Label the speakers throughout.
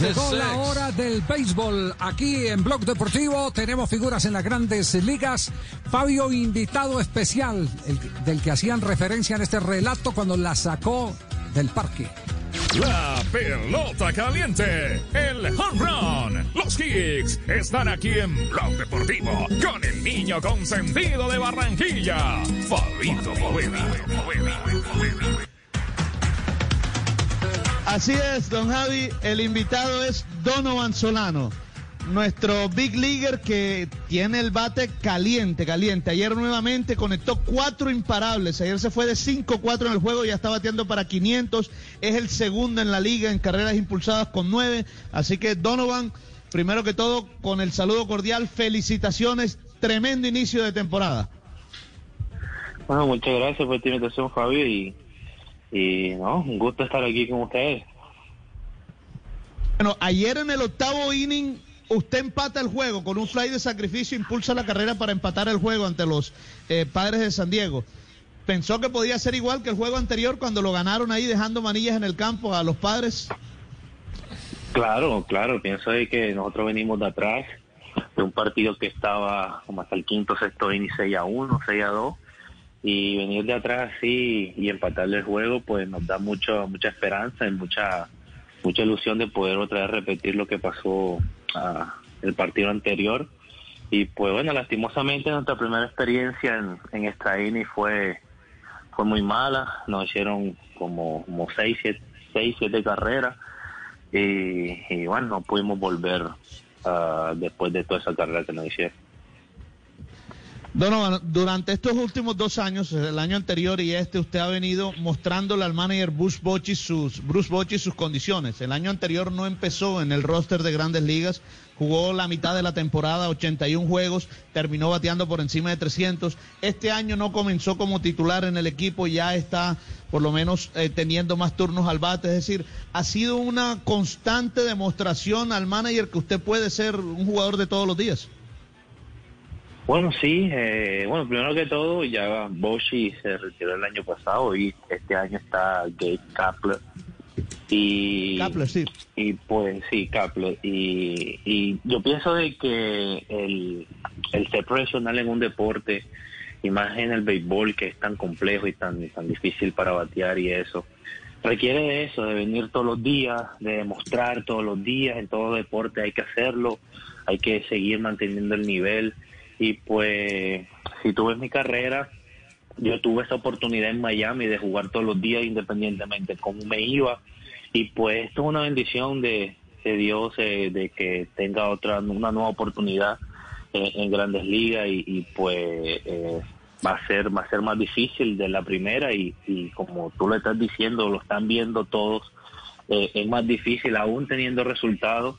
Speaker 1: Llegó la hora del béisbol. Aquí en Blog Deportivo tenemos figuras en las grandes ligas. Fabio, invitado especial, el, del que hacían referencia en este relato cuando la sacó del parque.
Speaker 2: La pelota caliente, el home run, los kicks están aquí en Blog Deportivo con el niño consentido de Barranquilla, Fabito Poveda.
Speaker 3: Así es, don Javi, el invitado es Donovan Solano, nuestro big leaguer que tiene el bate caliente, caliente. Ayer nuevamente conectó cuatro imparables, ayer se fue de 5-4 en el juego, ya está bateando para 500, es el segundo en la liga en carreras impulsadas con nueve, así que Donovan, primero que todo, con el saludo cordial, felicitaciones, tremendo inicio de temporada.
Speaker 4: Bueno, muchas gracias por esta invitación, y y no, un gusto estar aquí con ustedes.
Speaker 3: Bueno, ayer en el octavo inning usted empata el juego con un fly de sacrificio, impulsa la carrera para empatar el juego ante los eh, padres de San Diego. ¿Pensó que podía ser igual que el juego anterior cuando lo ganaron ahí dejando manillas en el campo a los padres?
Speaker 4: Claro, claro, pienso de que nosotros venimos de atrás, de un partido que estaba como hasta el quinto, sexto inning 6 a 1, 6 a 2 y venir de atrás así y empatarle el juego pues nos da mucho mucha esperanza y mucha mucha ilusión de poder otra vez repetir lo que pasó ah, el partido anterior. Y pues bueno lastimosamente nuestra primera experiencia en, en esta INI fue fue muy mala. Nos hicieron como como seis siete, seis, siete carreras y, bueno no pudimos volver uh, después de toda esa carrera que nos hicieron
Speaker 3: Durante estos últimos dos años, el año anterior y este, usted ha venido mostrándole al manager Bruce Bochy sus, Bruce Bochy sus condiciones. El año anterior no empezó en el roster de grandes ligas, jugó la mitad de la temporada, 81 juegos, terminó bateando por encima de 300. Este año no comenzó como titular en el equipo, ya está por lo menos eh, teniendo más turnos al bate. Es decir, ha sido una constante demostración al manager que usted puede ser un jugador de todos los días.
Speaker 4: Bueno, sí, eh, bueno, primero que todo, ya Boshi se retiró el año pasado y este año está Gabe Kapler. Y,
Speaker 3: Kapler, sí.
Speaker 4: Y pues sí, Kapler. Y, y yo pienso de que el, el ser profesional en un deporte, y más en el béisbol que es tan complejo y tan, tan difícil para batear y eso, requiere de eso, de venir todos los días, de demostrar todos los días, en todo deporte hay que hacerlo, hay que seguir manteniendo el nivel y pues si tú ves mi carrera, yo tuve esa oportunidad en Miami de jugar todos los días independientemente de cómo me iba. Y pues esto es una bendición de, de Dios eh, de que tenga otra una nueva oportunidad en Grandes Ligas y, y pues eh, va a ser va a ser más difícil de la primera y, y como tú lo estás diciendo lo están viendo todos eh, es más difícil aún teniendo resultados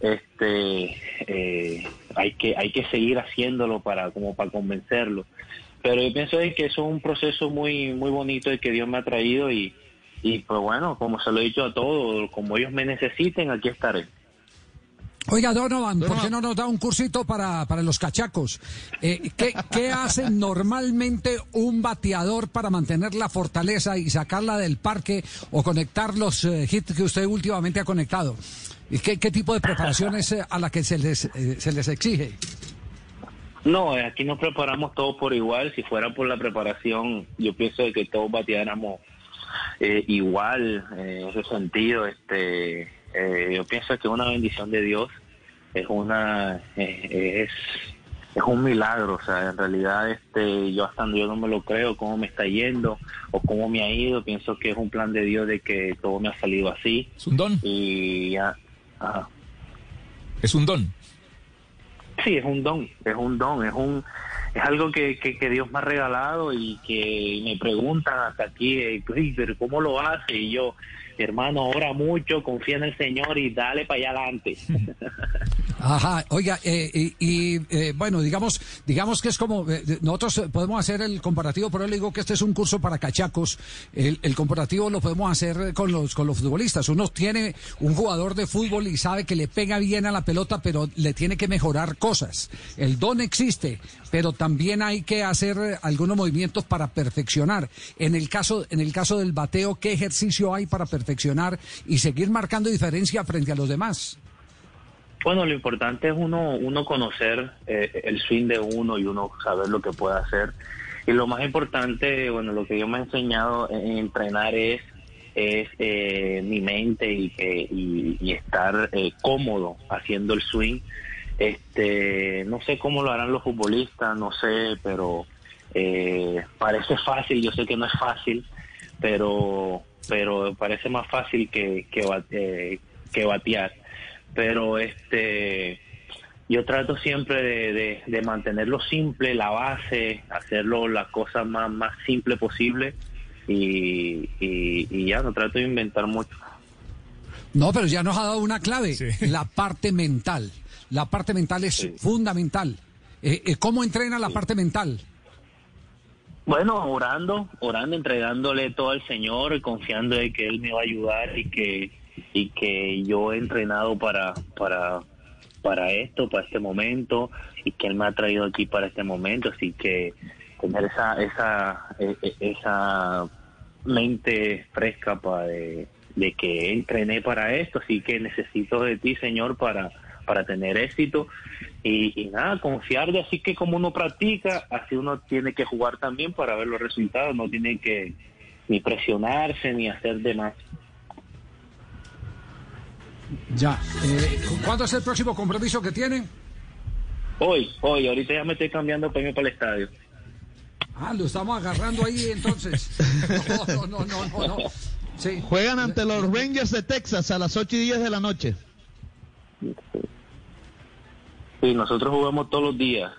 Speaker 4: este eh, hay que hay que seguir haciéndolo para como para convencerlo. Pero yo pienso que eso es un proceso muy muy bonito y que Dios me ha traído y y pues bueno como se lo he dicho a todos como ellos me necesiten aquí estaré
Speaker 1: Oiga, Donovan, ¿por qué no nos da un cursito para, para los cachacos? Eh, ¿qué, ¿Qué hace normalmente un bateador para mantener la fortaleza y sacarla del parque o conectar los eh, hits que usted últimamente ha conectado? ¿Y qué, qué tipo de preparaciones eh, a la que se les, eh, se les exige?
Speaker 4: No, eh, aquí nos preparamos todos por igual. Si fuera por la preparación, yo pienso de que todos bateáramos eh, igual en ese sentido. Este, eh, yo pienso que es una bendición de Dios es una eh, es es un milagro, o sea, en realidad este yo hasta yo no me lo creo cómo me está yendo o cómo me ha ido, pienso que es un plan de Dios de que todo me ha salido así.
Speaker 2: Es un don.
Speaker 4: Y ya ajá.
Speaker 2: Es un don.
Speaker 4: Sí, es un don, es un don, es un es algo que, que, que Dios me ha regalado y que me preguntan hasta aquí, eh, "Uy, pero ¿cómo lo hace? Y yo, hermano, ora mucho, confía en el Señor y dale para allá adelante.
Speaker 1: Ajá, oiga, eh, y, y, eh, bueno, digamos, digamos que es como, eh, nosotros podemos hacer el comparativo, pero le digo que este es un curso para cachacos, el, el, comparativo lo podemos hacer con los, con los futbolistas, uno tiene un jugador de fútbol y sabe que le pega bien a la pelota, pero le tiene que mejorar cosas, el don existe, pero también hay que hacer algunos movimientos para perfeccionar, en el caso, en el caso del bateo, ¿qué ejercicio hay para perfeccionar y seguir marcando diferencia frente a los demás?
Speaker 4: Bueno, lo importante es uno, uno conocer eh, el swing de uno y uno saber lo que puede hacer. Y lo más importante, bueno, lo que yo me he enseñado en entrenar es, es eh, mi mente y, y, y estar eh, cómodo haciendo el swing. Este, no sé cómo lo harán los futbolistas, no sé, pero eh, parece fácil. Yo sé que no es fácil, pero pero parece más fácil que que, eh, que batear pero este yo trato siempre de, de, de, mantenerlo simple, la base, hacerlo la cosa más, más simple posible y, y, y, ya no trato de inventar mucho.
Speaker 1: No, pero ya nos ha dado una clave, sí. la parte mental. La parte mental es sí. fundamental. Eh, eh, ¿Cómo entrena la sí. parte mental?
Speaker 4: Bueno, orando, orando, entregándole todo al Señor, confiando en que Él me va a ayudar y que y que yo he entrenado para para para esto, para este momento y que él me ha traído aquí para este momento, así que tener esa esa e, esa mente fresca para de, que entrené para esto, así que necesito de ti, Señor, para para tener éxito. Y, y, nada, confiar de así que como uno practica, así uno tiene que jugar también para ver los resultados, no tiene que ni presionarse ni hacer de más.
Speaker 1: Ya. Eh, ¿Cuándo es el próximo compromiso que tienen?
Speaker 4: Hoy, hoy. Ahorita ya me estoy cambiando irme para el estadio.
Speaker 1: Ah, lo estamos agarrando ahí entonces. No, no, no, no, no.
Speaker 3: Sí. Juegan ante los Rangers de Texas a las 8 y 10 de la noche.
Speaker 4: Sí, nosotros jugamos todos los días.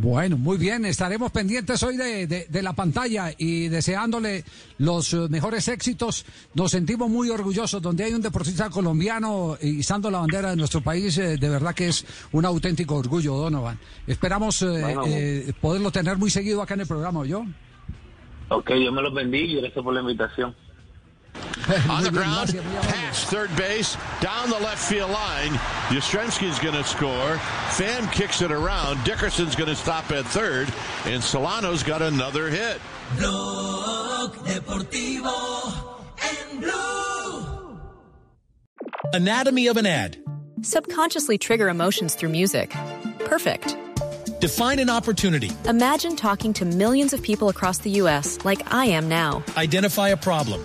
Speaker 1: Bueno, muy bien, estaremos pendientes hoy de, de, de, la pantalla y deseándole los mejores éxitos. Nos sentimos muy orgullosos donde hay un deportista colombiano izando la bandera de nuestro país. Eh, de verdad que es un auténtico orgullo, Donovan. Esperamos eh, bueno, eh, poderlo tener muy seguido acá en el programa, ¿yo?
Speaker 4: Ok, Dios me los bendiga y gracias por la invitación.
Speaker 5: On the ground, pass third base, down the left field line. Yastrzemski's going to score. Pham kicks it around. Dickerson's going to stop at third. And Solano's got another hit.
Speaker 6: Blog Deportivo en Blue. Anatomy of an ad.
Speaker 7: Subconsciously trigger emotions through music. Perfect.
Speaker 6: Define an opportunity.
Speaker 7: Imagine talking to millions of people across the U.S. like I am now.
Speaker 6: Identify a problem.